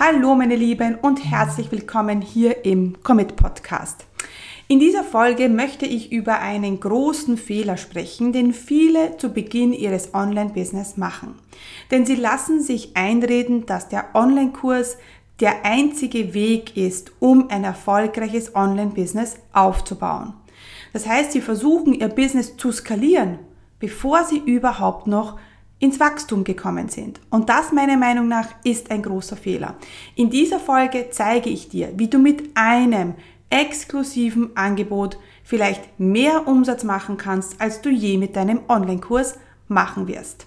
Hallo meine Lieben und herzlich willkommen hier im Commit Podcast. In dieser Folge möchte ich über einen großen Fehler sprechen, den viele zu Beginn ihres Online-Business machen. Denn sie lassen sich einreden, dass der Online-Kurs der einzige Weg ist, um ein erfolgreiches Online-Business aufzubauen. Das heißt, sie versuchen ihr Business zu skalieren, bevor sie überhaupt noch ins Wachstum gekommen sind. Und das meiner Meinung nach ist ein großer Fehler. In dieser Folge zeige ich dir, wie du mit einem exklusiven Angebot vielleicht mehr Umsatz machen kannst, als du je mit deinem Online-Kurs machen wirst.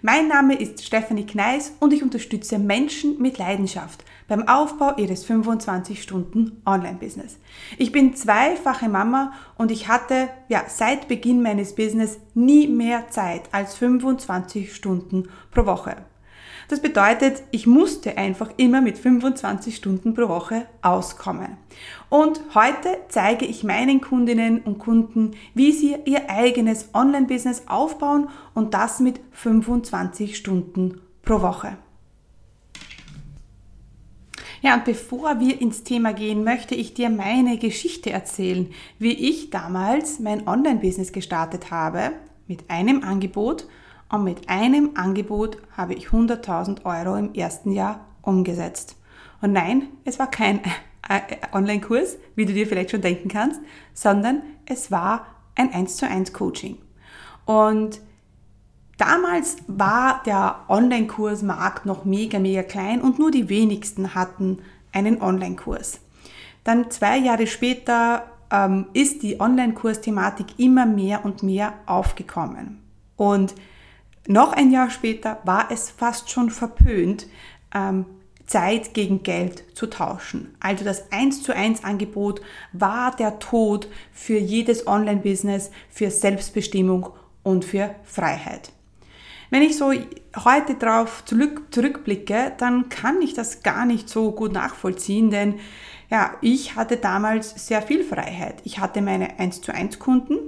Mein Name ist Stephanie Kneis und ich unterstütze Menschen mit Leidenschaft beim Aufbau ihres 25-Stunden-Online-Business. Ich bin zweifache Mama und ich hatte ja seit Beginn meines Business nie mehr Zeit als 25 Stunden pro Woche. Das bedeutet, ich musste einfach immer mit 25 Stunden pro Woche auskommen. Und heute zeige ich meinen Kundinnen und Kunden, wie sie ihr eigenes Online-Business aufbauen und das mit 25 Stunden pro Woche. Ja, und bevor wir ins Thema gehen, möchte ich dir meine Geschichte erzählen, wie ich damals mein Online-Business gestartet habe mit einem Angebot und mit einem Angebot habe ich 100.000 Euro im ersten Jahr umgesetzt. Und nein, es war kein äh, Online-Kurs, wie du dir vielleicht schon denken kannst, sondern es war ein 1 zu 1 Coaching. Und damals war der Online-Kursmarkt noch mega, mega klein und nur die wenigsten hatten einen Online-Kurs. Dann zwei Jahre später ähm, ist die Online-Kurs-Thematik immer mehr und mehr aufgekommen. Und noch ein Jahr später war es fast schon verpönt, ähm, Zeit gegen Geld zu tauschen. Also das 1 zu 1 Angebot war der Tod für jedes Online-Business, für Selbstbestimmung und für Freiheit. Wenn ich so heute darauf zurück, zurückblicke, dann kann ich das gar nicht so gut nachvollziehen, denn ja, ich hatte damals sehr viel Freiheit. Ich hatte meine 1 zu 1 Kunden,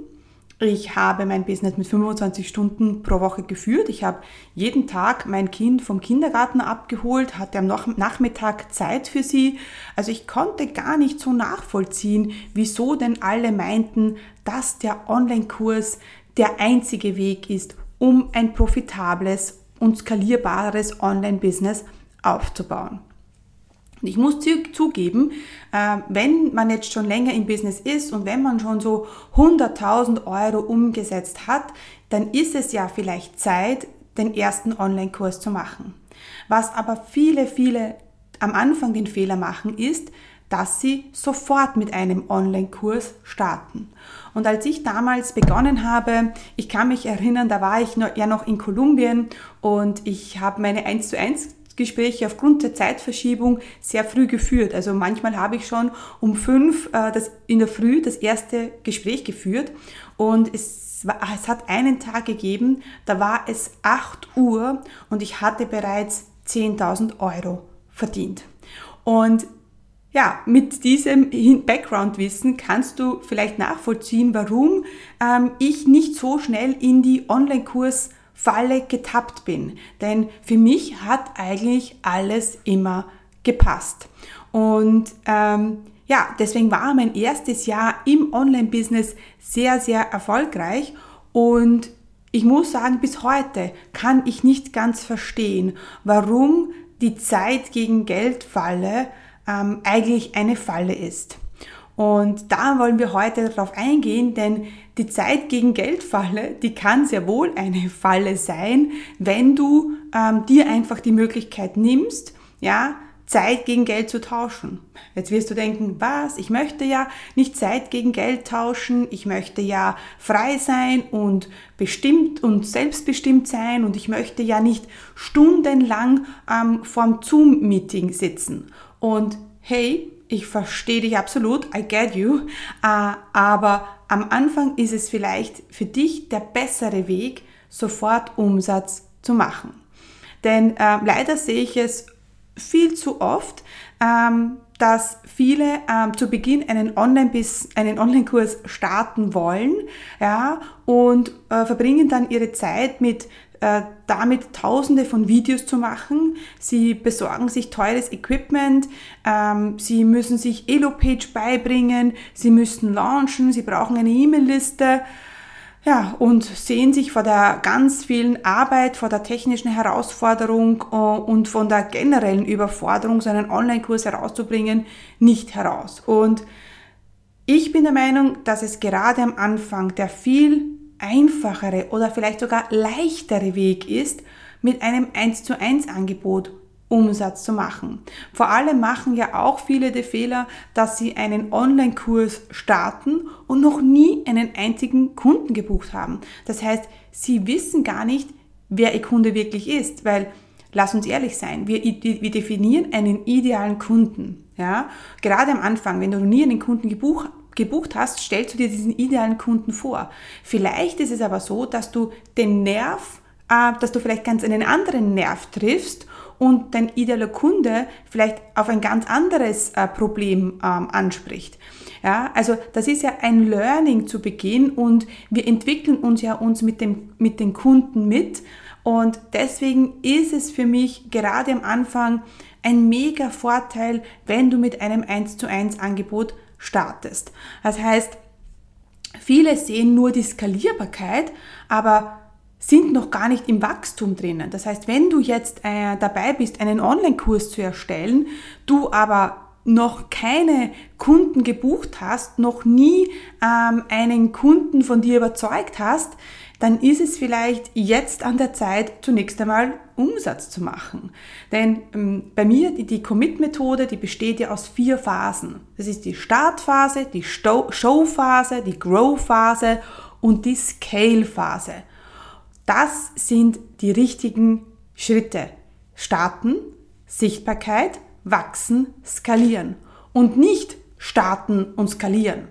ich habe mein Business mit 25 Stunden pro Woche geführt. Ich habe jeden Tag mein Kind vom Kindergarten abgeholt, hatte am Nachmittag Zeit für sie. Also ich konnte gar nicht so nachvollziehen, wieso denn alle meinten, dass der Online-Kurs der einzige Weg ist, um ein profitables und skalierbares Online-Business aufzubauen. Ich muss zugeben, äh, wenn man jetzt schon länger im Business ist und wenn man schon so 100.000 Euro umgesetzt hat, dann ist es ja vielleicht Zeit, den ersten Online-Kurs zu machen. Was aber viele, viele am Anfang den Fehler machen, ist, dass sie sofort mit einem Online-Kurs starten. Und als ich damals begonnen habe, ich kann mich erinnern, da war ich ja noch in Kolumbien und ich habe meine 1 zu 1 Gespräche aufgrund der Zeitverschiebung sehr früh geführt. Also manchmal habe ich schon um fünf äh, das, in der Früh das erste Gespräch geführt und es, es hat einen Tag gegeben, da war es 8 Uhr und ich hatte bereits 10.000 Euro verdient. Und ja, mit diesem Background-Wissen kannst du vielleicht nachvollziehen, warum ähm, ich nicht so schnell in die Online-Kurs Falle getappt bin. Denn für mich hat eigentlich alles immer gepasst. Und ähm, ja, deswegen war mein erstes Jahr im Online-Business sehr, sehr erfolgreich. Und ich muss sagen, bis heute kann ich nicht ganz verstehen, warum die Zeit gegen Geld Falle ähm, eigentlich eine Falle ist. Und da wollen wir heute darauf eingehen, denn die Zeit gegen Geldfalle, die kann sehr wohl eine Falle sein, wenn du ähm, dir einfach die Möglichkeit nimmst, ja, Zeit gegen Geld zu tauschen. Jetzt wirst du denken, was? Ich möchte ja nicht Zeit gegen Geld tauschen. Ich möchte ja frei sein und bestimmt und selbstbestimmt sein und ich möchte ja nicht stundenlang ähm, vorm Zoom-Meeting sitzen. Und hey, ich verstehe dich absolut, I get you, äh, aber am Anfang ist es vielleicht für dich der bessere Weg, sofort Umsatz zu machen. Denn äh, leider sehe ich es viel zu oft, ähm, dass viele ähm, zu Beginn einen Online-Kurs Online starten wollen ja, und äh, verbringen dann ihre Zeit mit äh, damit tausende von Videos zu machen. Sie besorgen sich teures Equipment, ähm, sie müssen sich Elo-Page beibringen, sie müssen launchen, sie brauchen eine E-Mail-Liste ja, und sehen sich vor der ganz vielen Arbeit, vor der technischen Herausforderung äh, und von der generellen Überforderung, so einen Online-Kurs herauszubringen, nicht heraus. Und ich bin der Meinung, dass es gerade am Anfang der viel einfachere oder vielleicht sogar leichtere Weg ist, mit einem 1 zu 1 Angebot Umsatz zu machen. Vor allem machen ja auch viele den Fehler, dass sie einen Online-Kurs starten und noch nie einen einzigen Kunden gebucht haben. Das heißt, sie wissen gar nicht, wer ihr Kunde wirklich ist, weil lass uns ehrlich sein, wir, wir definieren einen idealen Kunden. Ja? Gerade am Anfang, wenn du noch nie einen Kunden gebucht, gebucht hast, stellst du dir diesen idealen Kunden vor. Vielleicht ist es aber so, dass du den Nerv, äh, dass du vielleicht ganz einen anderen Nerv triffst und dein idealer Kunde vielleicht auf ein ganz anderes äh, Problem ähm, anspricht. Ja, also das ist ja ein Learning zu Beginn und wir entwickeln uns ja uns mit dem, mit den Kunden mit und deswegen ist es für mich gerade am Anfang ein mega Vorteil, wenn du mit einem 1 zu 1 Angebot startest. Das heißt, viele sehen nur die Skalierbarkeit, aber sind noch gar nicht im Wachstum drinnen. Das heißt, wenn du jetzt äh, dabei bist, einen Online-Kurs zu erstellen, du aber noch keine Kunden gebucht hast, noch nie ähm, einen Kunden von dir überzeugt hast, dann ist es vielleicht jetzt an der Zeit, zunächst einmal Umsatz zu machen. Denn ähm, bei mir, die, die Commit-Methode, die besteht ja aus vier Phasen. Das ist die Startphase, die Show-Phase, die Grow-Phase und die Scale-Phase. Das sind die richtigen Schritte. Starten, Sichtbarkeit, wachsen, skalieren. Und nicht starten und skalieren.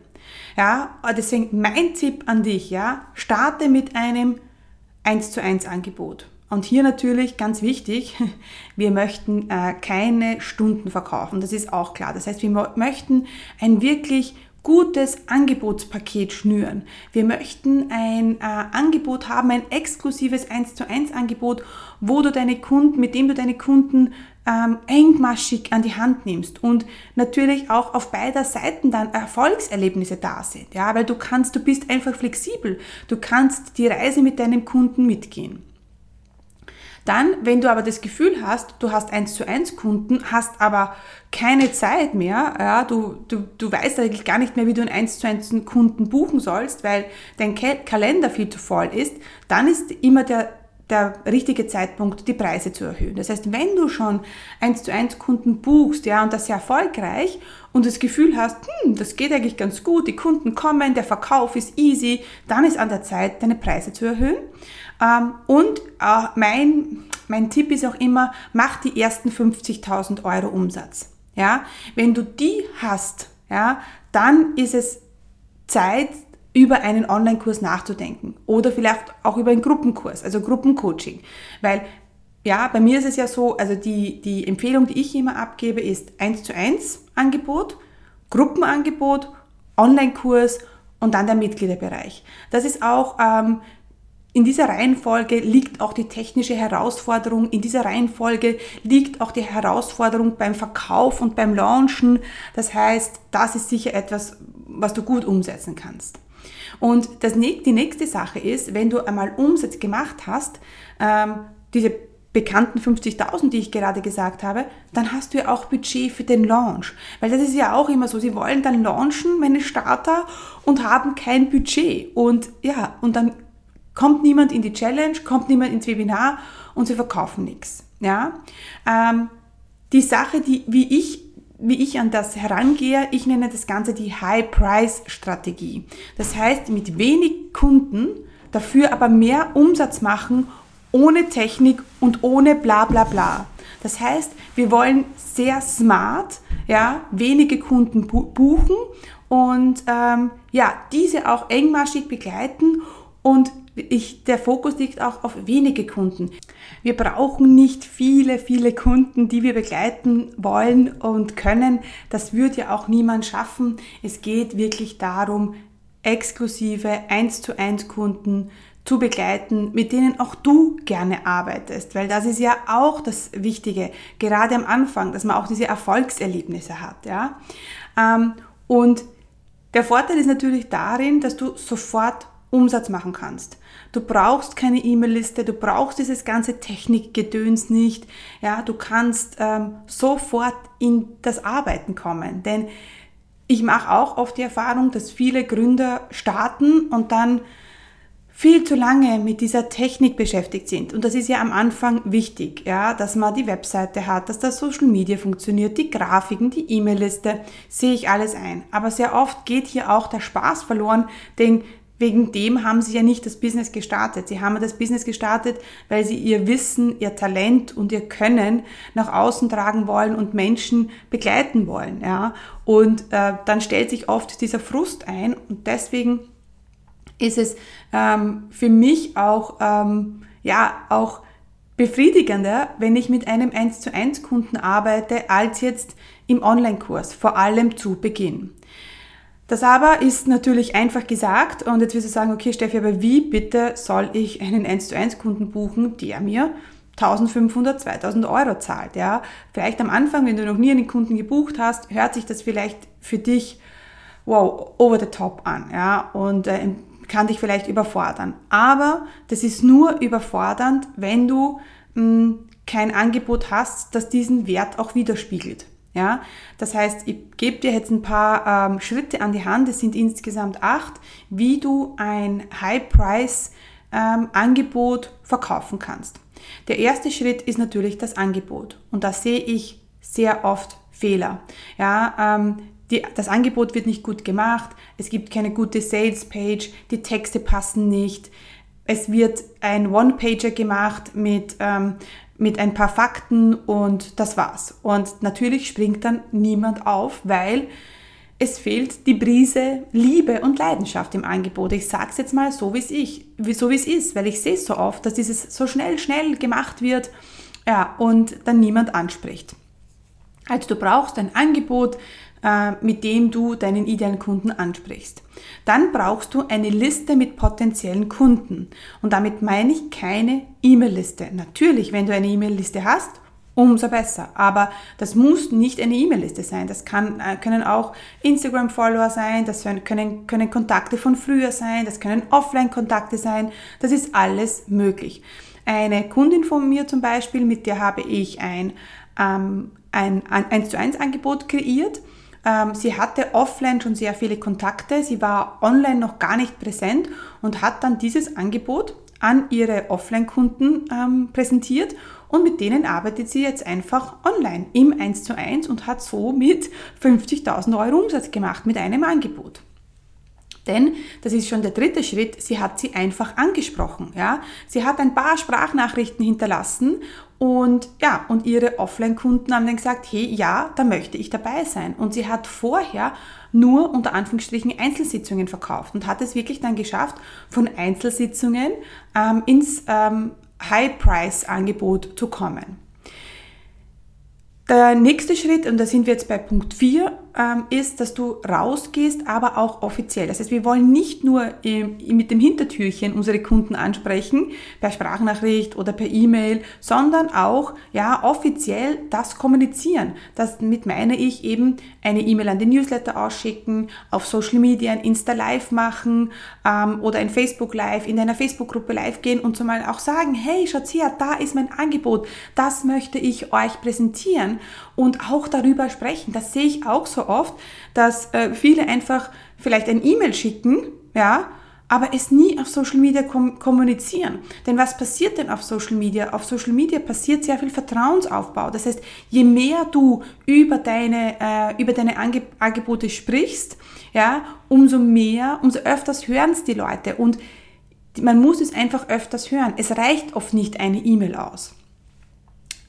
Ja, deswegen mein Tipp an dich, ja, starte mit einem 1 zu 1 Angebot. Und hier natürlich ganz wichtig, wir möchten äh, keine Stunden verkaufen, das ist auch klar. Das heißt, wir möchten ein wirklich gutes Angebotspaket schnüren. Wir möchten ein äh, Angebot haben, ein exklusives 1 zu 1 Angebot, wo du deine Kunden, mit dem du deine Kunden ähm, engmaschig an die Hand nimmst und natürlich auch auf beider Seiten dann Erfolgserlebnisse da sind. Ja, weil du kannst, du bist einfach flexibel. Du kannst die Reise mit deinem Kunden mitgehen. Dann, wenn du aber das Gefühl hast, du hast eins zu eins Kunden, hast aber keine Zeit mehr, ja, du, du, du weißt eigentlich gar nicht mehr, wie du einen eins zu eins Kunden buchen sollst, weil dein Kalender viel zu voll ist, dann ist immer der, der richtige Zeitpunkt, die Preise zu erhöhen. Das heißt, wenn du schon eins zu eins Kunden buchst, ja, und das sehr erfolgreich und das Gefühl hast, hm, das geht eigentlich ganz gut, die Kunden kommen, der Verkauf ist easy, dann ist an der Zeit, deine Preise zu erhöhen. Ähm, und äh, mein, mein Tipp ist auch immer, mach die ersten 50.000 Euro Umsatz. Ja, wenn du die hast, ja, dann ist es Zeit, über einen Online-Kurs nachzudenken oder vielleicht auch über einen Gruppenkurs, also Gruppencoaching. Weil, ja, bei mir ist es ja so, also die, die Empfehlung, die ich immer abgebe, ist 1 zu 1 Angebot, Gruppenangebot, Online-Kurs und dann der Mitgliederbereich. Das ist auch ähm, in dieser Reihenfolge liegt auch die technische Herausforderung, in dieser Reihenfolge liegt auch die Herausforderung beim Verkauf und beim Launchen. Das heißt, das ist sicher etwas, was du gut umsetzen kannst. Und das, die nächste Sache ist, wenn du einmal Umsatz gemacht hast, ähm, diese bekannten 50.000, die ich gerade gesagt habe, dann hast du ja auch Budget für den Launch. Weil das ist ja auch immer so, sie wollen dann launchen, meine Starter, und haben kein Budget. Und ja, und dann kommt niemand in die Challenge, kommt niemand ins Webinar und sie verkaufen nichts. Ja? Ähm, die Sache, die, wie ich wie ich an das herangehe, ich nenne das Ganze die High-Price-Strategie. Das heißt, mit wenig Kunden, dafür aber mehr Umsatz machen, ohne Technik und ohne bla bla bla. Das heißt, wir wollen sehr smart, ja, wenige Kunden buchen und ähm, ja, diese auch engmaschig begleiten und ich, der Fokus liegt auch auf wenige Kunden. Wir brauchen nicht viele, viele Kunden, die wir begleiten wollen und können. Das wird ja auch niemand schaffen. Es geht wirklich darum, exklusive 1 zu 1 Kunden zu begleiten, mit denen auch du gerne arbeitest, weil das ist ja auch das Wichtige, gerade am Anfang, dass man auch diese Erfolgserlebnisse hat, ja. Ähm, und der Vorteil ist natürlich darin, dass du sofort Umsatz machen kannst. Du brauchst keine E-Mail-Liste, du brauchst dieses ganze Technikgedöns nicht. Ja, du kannst ähm, sofort in das Arbeiten kommen, denn ich mache auch oft die Erfahrung, dass viele Gründer starten und dann viel zu lange mit dieser Technik beschäftigt sind. Und das ist ja am Anfang wichtig, ja, dass man die Webseite hat, dass das Social Media funktioniert, die Grafiken, die E-Mail-Liste, sehe ich alles ein. Aber sehr oft geht hier auch der Spaß verloren, denn Wegen dem haben sie ja nicht das Business gestartet. Sie haben das Business gestartet, weil sie ihr Wissen, ihr Talent und ihr Können nach außen tragen wollen und Menschen begleiten wollen. Ja? Und äh, dann stellt sich oft dieser Frust ein und deswegen ist es ähm, für mich auch, ähm, ja, auch befriedigender, wenn ich mit einem 1 zu 1 Kunden arbeite, als jetzt im Online-Kurs, vor allem zu Beginn. Das aber ist natürlich einfach gesagt und jetzt wirst du sagen, okay Steffi, aber wie bitte soll ich einen 1 zu 1 Kunden buchen, der mir 1500, 2000 Euro zahlt, ja? Vielleicht am Anfang, wenn du noch nie einen Kunden gebucht hast, hört sich das vielleicht für dich, wow, over the top an, ja? Und äh, kann dich vielleicht überfordern. Aber das ist nur überfordernd, wenn du mh, hm, kein Angebot hast, das diesen Wert auch widerspiegelt. Ja, das heißt, ich gebe dir jetzt ein paar ähm, Schritte an die Hand, es sind insgesamt acht, wie du ein High-Price-Angebot ähm, verkaufen kannst. Der erste Schritt ist natürlich das Angebot. Und da sehe ich sehr oft Fehler. Ja, ähm, die, das Angebot wird nicht gut gemacht, es gibt keine gute Sales-Page, die Texte passen nicht, es wird ein One-Pager gemacht mit ähm, mit ein paar Fakten und das war's. Und natürlich springt dann niemand auf, weil es fehlt die Brise Liebe und Leidenschaft im Angebot. Ich sage es jetzt mal so, wie es ich, so es ist, weil ich sehe es so oft, dass dieses so schnell, schnell gemacht wird ja, und dann niemand anspricht. Also du brauchst ein Angebot, mit dem du deinen idealen Kunden ansprichst. Dann brauchst du eine Liste mit potenziellen Kunden. Und damit meine ich keine E-Mail-Liste. Natürlich, wenn du eine E-Mail-Liste hast, umso besser. Aber das muss nicht eine E-Mail-Liste sein. Das kann, äh, können auch Instagram-Follower sein, das können, können Kontakte von früher sein, das können Offline-Kontakte sein. Das ist alles möglich. Eine Kundin von mir zum Beispiel, mit der habe ich ein, ähm, ein 1 zu 1 Angebot kreiert sie hatte offline schon sehr viele Kontakte, sie war online noch gar nicht präsent und hat dann dieses Angebot an ihre Offline-Kunden ähm, präsentiert und mit denen arbeitet sie jetzt einfach online im 1 zu 1 und hat somit 50.000 Euro Umsatz gemacht mit einem Angebot. Denn, das ist schon der dritte Schritt, sie hat sie einfach angesprochen. Ja? Sie hat ein paar Sprachnachrichten hinterlassen und ja, und ihre Offline-Kunden haben dann gesagt, hey, ja, da möchte ich dabei sein. Und sie hat vorher nur unter Anführungsstrichen Einzelsitzungen verkauft und hat es wirklich dann geschafft, von Einzelsitzungen ähm, ins ähm, High-Price-Angebot zu kommen. Der nächste Schritt, und da sind wir jetzt bei Punkt 4, ähm, ist, dass du rausgehst, aber auch offiziell. Das heißt, wir wollen nicht nur ähm, mit dem Hintertürchen unsere Kunden ansprechen, per Sprachnachricht oder per E-Mail, sondern auch ja, offiziell das kommunizieren. Damit meine ich eben eine E-Mail an den Newsletter ausschicken, auf Social Media ein Insta Live machen ähm, oder ein Facebook Live, in einer Facebook-Gruppe live gehen und zumal auch sagen, hey, schaut her, da ist mein Angebot, das möchte ich euch präsentieren und auch darüber sprechen. Das sehe ich auch so oft, dass äh, viele einfach vielleicht ein E-Mail schicken, ja, aber es nie auf Social Media kom kommunizieren. Denn was passiert denn auf Social Media? Auf Social Media passiert sehr viel Vertrauensaufbau. Das heißt, je mehr du über deine, äh, über deine Ange Angebote sprichst, ja, umso mehr, umso öfters hören es die Leute und man muss es einfach öfters hören. Es reicht oft nicht eine E-Mail aus.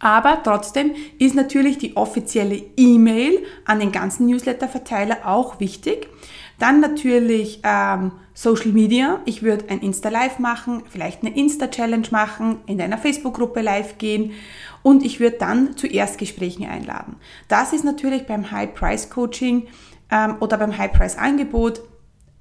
Aber trotzdem ist natürlich die offizielle E-Mail an den ganzen Newsletter-Verteiler auch wichtig. Dann natürlich ähm, Social Media. Ich würde ein Insta-Live machen, vielleicht eine Insta-Challenge machen, in deiner Facebook-Gruppe live gehen und ich würde dann zu Erstgesprächen einladen. Das ist natürlich beim High-Price-Coaching ähm, oder beim High-Price-Angebot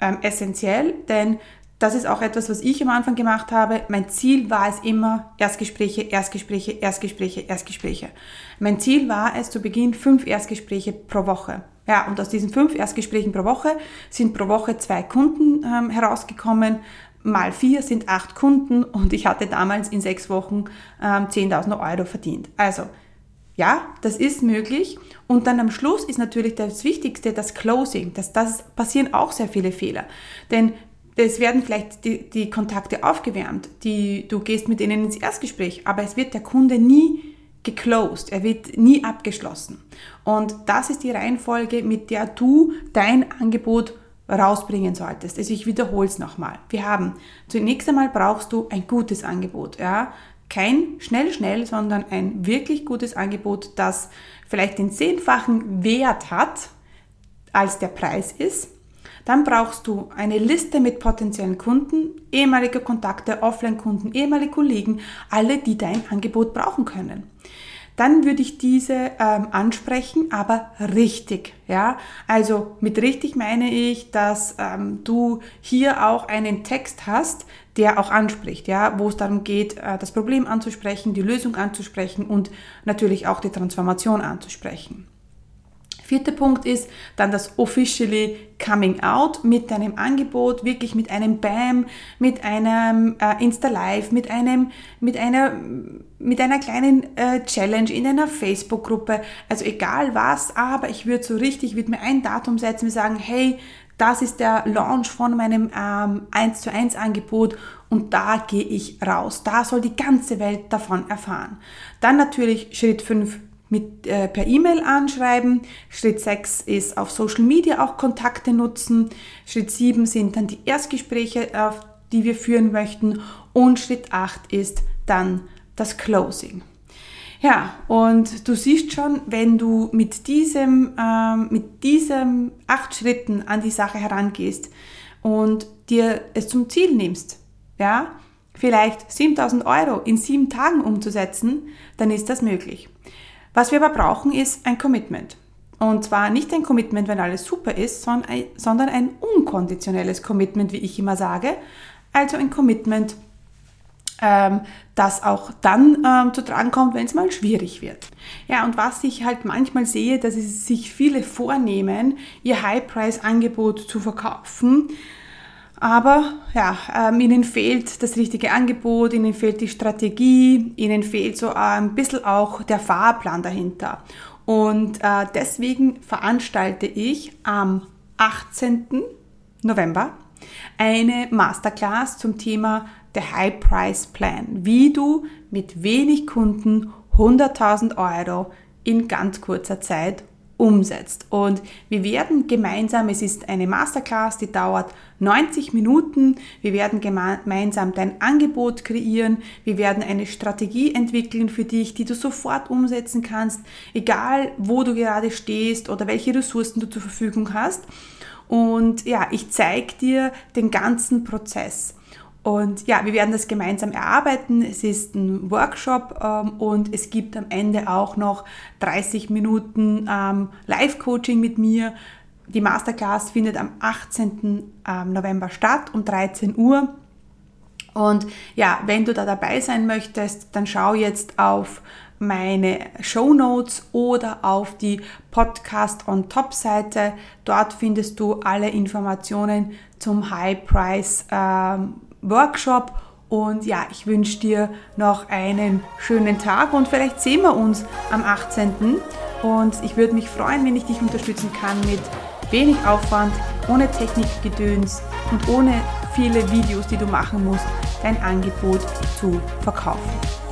ähm, essentiell, denn das ist auch etwas, was ich am Anfang gemacht habe. Mein Ziel war es immer, Erstgespräche, Erstgespräche, Erstgespräche, Erstgespräche. Mein Ziel war es zu Beginn fünf Erstgespräche pro Woche. Ja, und aus diesen fünf Erstgesprächen pro Woche sind pro Woche zwei Kunden ähm, herausgekommen. Mal vier sind acht Kunden und ich hatte damals in sechs Wochen ähm, 10.000 Euro verdient. Also, ja, das ist möglich. Und dann am Schluss ist natürlich das Wichtigste das Closing. Das, das passieren auch sehr viele Fehler. Denn es werden vielleicht die, die Kontakte aufgewärmt, die, du gehst mit ihnen ins Erstgespräch, aber es wird der Kunde nie geclosed, er wird nie abgeschlossen. Und das ist die Reihenfolge, mit der du dein Angebot rausbringen solltest. Also ich wiederhole es nochmal. Wir haben zunächst einmal brauchst du ein gutes Angebot, ja. Kein schnell, schnell, sondern ein wirklich gutes Angebot, das vielleicht den zehnfachen Wert hat, als der Preis ist dann brauchst du eine Liste mit potenziellen Kunden, ehemalige Kontakte, Offline-Kunden, ehemalige Kollegen, alle, die dein Angebot brauchen können. Dann würde ich diese ähm, ansprechen, aber richtig. Ja, also mit richtig meine ich, dass ähm, du hier auch einen Text hast, der auch anspricht, ja, wo es darum geht, äh, das Problem anzusprechen, die Lösung anzusprechen und natürlich auch die Transformation anzusprechen. Vierter Punkt ist dann das officially coming out mit deinem Angebot, wirklich mit einem BAM, mit einem äh, Insta Live, mit einem, mit einer, mit einer kleinen äh, Challenge in einer Facebook-Gruppe. Also egal was, aber ich würde so richtig, würde mir ein Datum setzen und sagen, hey, das ist der Launch von meinem ähm, 1 zu 1 Angebot und da gehe ich raus. Da soll die ganze Welt davon erfahren. Dann natürlich Schritt 5 mit, äh, per E-Mail anschreiben. Schritt 6 ist auf Social Media auch Kontakte nutzen. Schritt 7 sind dann die Erstgespräche, auf die wir führen möchten. Und Schritt 8 ist dann das Closing. Ja, und du siehst schon, wenn du mit diesem, ähm, mit diesem acht Schritten an die Sache herangehst und dir es zum Ziel nimmst, ja, vielleicht 7000 Euro in sieben Tagen umzusetzen, dann ist das möglich. Was wir aber brauchen, ist ein Commitment. Und zwar nicht ein Commitment, wenn alles super ist, sondern ein unkonditionelles Commitment, wie ich immer sage. Also ein Commitment, ähm, das auch dann ähm, zu tragen kommt, wenn es mal schwierig wird. Ja, und was ich halt manchmal sehe, dass es sich viele vornehmen, ihr High-Price-Angebot zu verkaufen, aber ja, ähm, ihnen fehlt das richtige Angebot, ihnen fehlt die Strategie, ihnen fehlt so äh, ein bisschen auch der Fahrplan dahinter. Und äh, deswegen veranstalte ich am 18. November eine Masterclass zum Thema der High Price Plan, wie du mit wenig Kunden 100.000 Euro in ganz kurzer Zeit umsetzt. Und wir werden gemeinsam, es ist eine Masterclass, die dauert 90 Minuten, wir werden gemeinsam dein Angebot kreieren, wir werden eine Strategie entwickeln für dich, die du sofort umsetzen kannst, egal wo du gerade stehst oder welche Ressourcen du zur Verfügung hast. Und ja, ich zeige dir den ganzen Prozess. Und ja, wir werden das gemeinsam erarbeiten. Es ist ein Workshop ähm, und es gibt am Ende auch noch 30 Minuten ähm, Live-Coaching mit mir. Die Masterclass findet am 18. Ähm, November statt um 13 Uhr. Und ja, wenn du da dabei sein möchtest, dann schau jetzt auf meine Show Notes oder auf die Podcast on Top Seite. Dort findest du alle Informationen zum High Price ähm, Workshop. Und ja, ich wünsche dir noch einen schönen Tag und vielleicht sehen wir uns am 18. Und ich würde mich freuen, wenn ich dich unterstützen kann mit wenig Aufwand, ohne Technikgedöns und ohne viele Videos, die du machen musst, dein Angebot zu verkaufen.